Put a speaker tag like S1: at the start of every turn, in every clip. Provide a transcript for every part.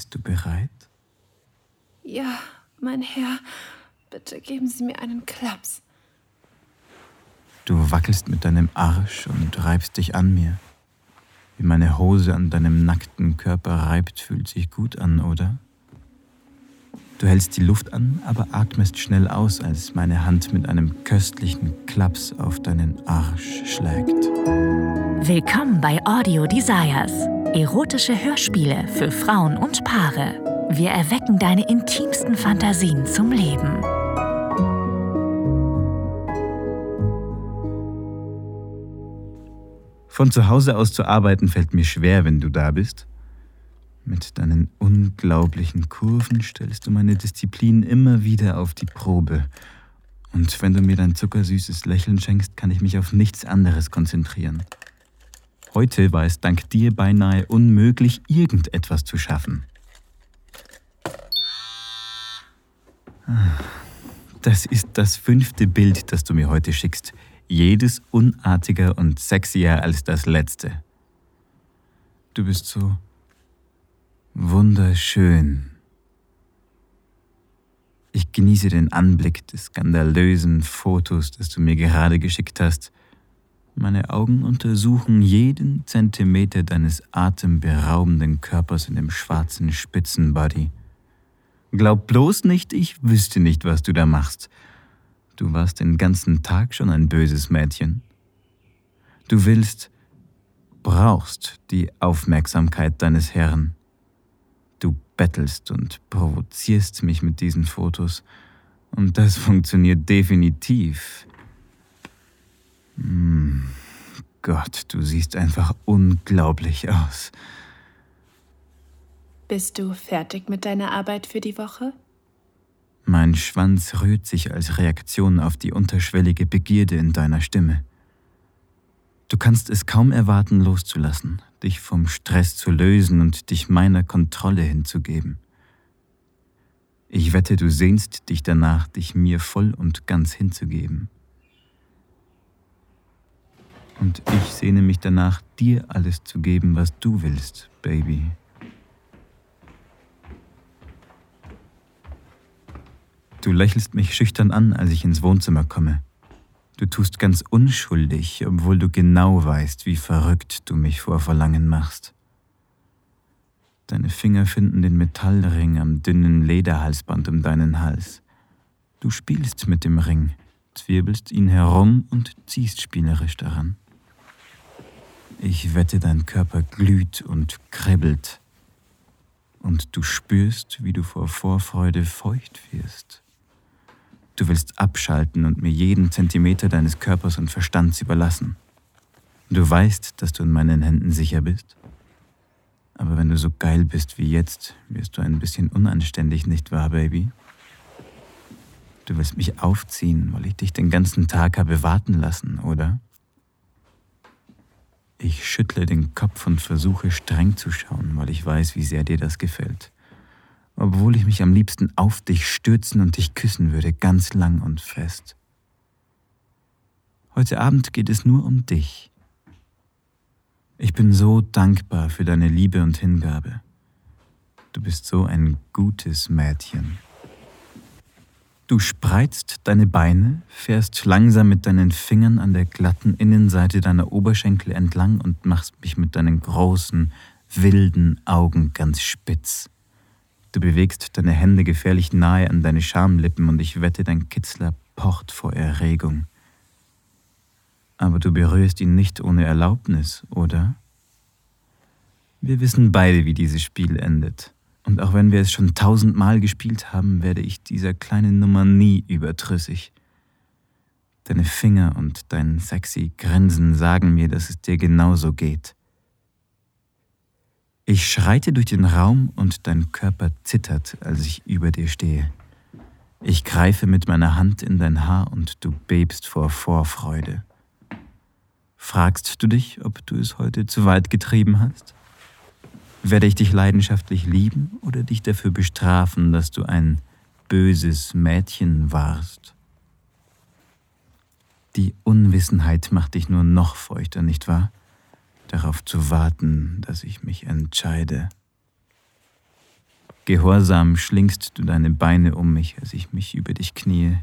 S1: Bist du bereit?
S2: Ja, mein Herr, bitte geben Sie mir einen Klaps.
S1: Du wackelst mit deinem Arsch und reibst dich an mir. Wie meine Hose an deinem nackten Körper reibt, fühlt sich gut an, oder? Du hältst die Luft an, aber atmest schnell aus, als meine Hand mit einem köstlichen Klaps auf deinen Arsch schlägt.
S3: Willkommen bei Audio Desires. Erotische Hörspiele für Frauen und Paare. Wir erwecken deine intimsten Fantasien zum Leben.
S1: Von zu Hause aus zu arbeiten fällt mir schwer, wenn du da bist. Mit deinen unglaublichen Kurven stellst du meine Disziplin immer wieder auf die Probe. Und wenn du mir dein zuckersüßes Lächeln schenkst, kann ich mich auf nichts anderes konzentrieren. Heute war es dank dir beinahe unmöglich, irgendetwas zu schaffen. Das ist das fünfte Bild, das du mir heute schickst. Jedes unartiger und sexier als das letzte. Du bist so Wunderschön. Ich genieße den Anblick des skandalösen Fotos, das du mir gerade geschickt hast. Meine Augen untersuchen jeden Zentimeter deines atemberaubenden Körpers in dem schwarzen Spitzenbody. Glaub bloß nicht, ich wüsste nicht, was du da machst. Du warst den ganzen Tag schon ein böses Mädchen. Du willst, brauchst die Aufmerksamkeit deines Herrn bettelst und provozierst mich mit diesen Fotos. Und das funktioniert definitiv. Gott, du siehst einfach unglaublich aus.
S2: Bist du fertig mit deiner Arbeit für die Woche?
S1: Mein Schwanz rührt sich als Reaktion auf die unterschwellige Begierde in deiner Stimme. Du kannst es kaum erwarten, loszulassen dich vom Stress zu lösen und dich meiner Kontrolle hinzugeben. Ich wette, du sehnst dich danach, dich mir voll und ganz hinzugeben. Und ich sehne mich danach, dir alles zu geben, was du willst, Baby. Du lächelst mich schüchtern an, als ich ins Wohnzimmer komme. Du tust ganz unschuldig, obwohl du genau weißt, wie verrückt du mich vor Verlangen machst. Deine Finger finden den Metallring am dünnen Lederhalsband um deinen Hals. Du spielst mit dem Ring, zwirbelst ihn herum und ziehst spielerisch daran. Ich wette, dein Körper glüht und kribbelt, und du spürst, wie du vor Vorfreude feucht wirst. Du willst abschalten und mir jeden Zentimeter deines Körpers und Verstands überlassen. Du weißt, dass du in meinen Händen sicher bist. Aber wenn du so geil bist wie jetzt, wirst du ein bisschen unanständig, nicht wahr, Baby? Du willst mich aufziehen, weil ich dich den ganzen Tag habe warten lassen, oder? Ich schüttle den Kopf und versuche streng zu schauen, weil ich weiß, wie sehr dir das gefällt obwohl ich mich am liebsten auf dich stürzen und dich küssen würde, ganz lang und fest. Heute Abend geht es nur um dich. Ich bin so dankbar für deine Liebe und Hingabe. Du bist so ein gutes Mädchen. Du spreizt deine Beine, fährst langsam mit deinen Fingern an der glatten Innenseite deiner Oberschenkel entlang und machst mich mit deinen großen, wilden Augen ganz spitz. Du bewegst deine Hände gefährlich nahe an deine Schamlippen und ich wette, dein Kitzler pocht vor Erregung. Aber du berührst ihn nicht ohne Erlaubnis, oder? Wir wissen beide, wie dieses Spiel endet. Und auch wenn wir es schon tausendmal gespielt haben, werde ich dieser kleinen Nummer nie überdrüssig. Deine Finger und dein sexy Grinsen sagen mir, dass es dir genauso geht. Ich schreite durch den Raum und dein Körper zittert, als ich über dir stehe. Ich greife mit meiner Hand in dein Haar und du bebst vor Vorfreude. Fragst du dich, ob du es heute zu weit getrieben hast? Werde ich dich leidenschaftlich lieben oder dich dafür bestrafen, dass du ein böses Mädchen warst? Die Unwissenheit macht dich nur noch feuchter, nicht wahr? darauf zu warten, dass ich mich entscheide. Gehorsam schlingst du deine Beine um mich, als ich mich über dich kniee.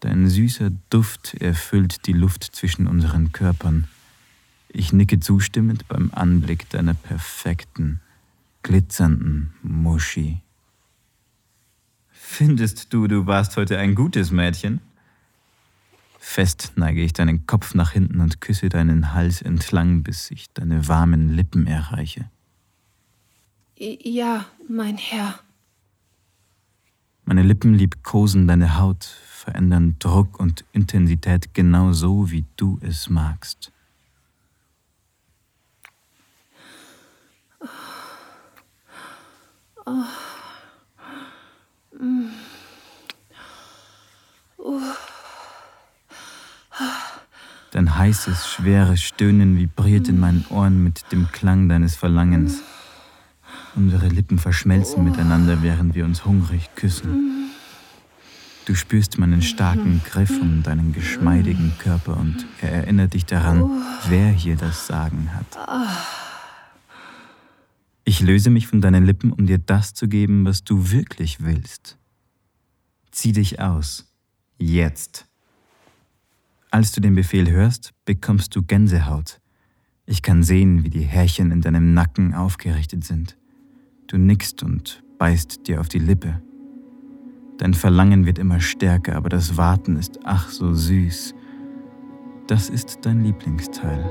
S1: Dein süßer Duft erfüllt die Luft zwischen unseren Körpern. Ich nicke zustimmend beim Anblick deiner perfekten, glitzernden Muschi. Findest du, du warst heute ein gutes Mädchen? Fest neige ich deinen Kopf nach hinten und küsse deinen Hals entlang, bis ich deine warmen Lippen erreiche.
S2: Ja, mein Herr.
S1: Meine Lippen liebkosen deine Haut, verändern Druck und Intensität genau so, wie du es magst. Dein heißes, schweres Stöhnen vibriert in meinen Ohren mit dem Klang deines Verlangens. Unsere Lippen verschmelzen miteinander, während wir uns hungrig küssen. Du spürst meinen starken Griff um deinen geschmeidigen Körper und er erinnert dich daran, wer hier das Sagen hat. Ich löse mich von deinen Lippen, um dir das zu geben, was du wirklich willst. Zieh dich aus. Jetzt. Als du den Befehl hörst, bekommst du Gänsehaut. Ich kann sehen, wie die Härchen in deinem Nacken aufgerichtet sind. Du nickst und beißt dir auf die Lippe. Dein Verlangen wird immer stärker, aber das Warten ist ach so süß. Das ist dein Lieblingsteil.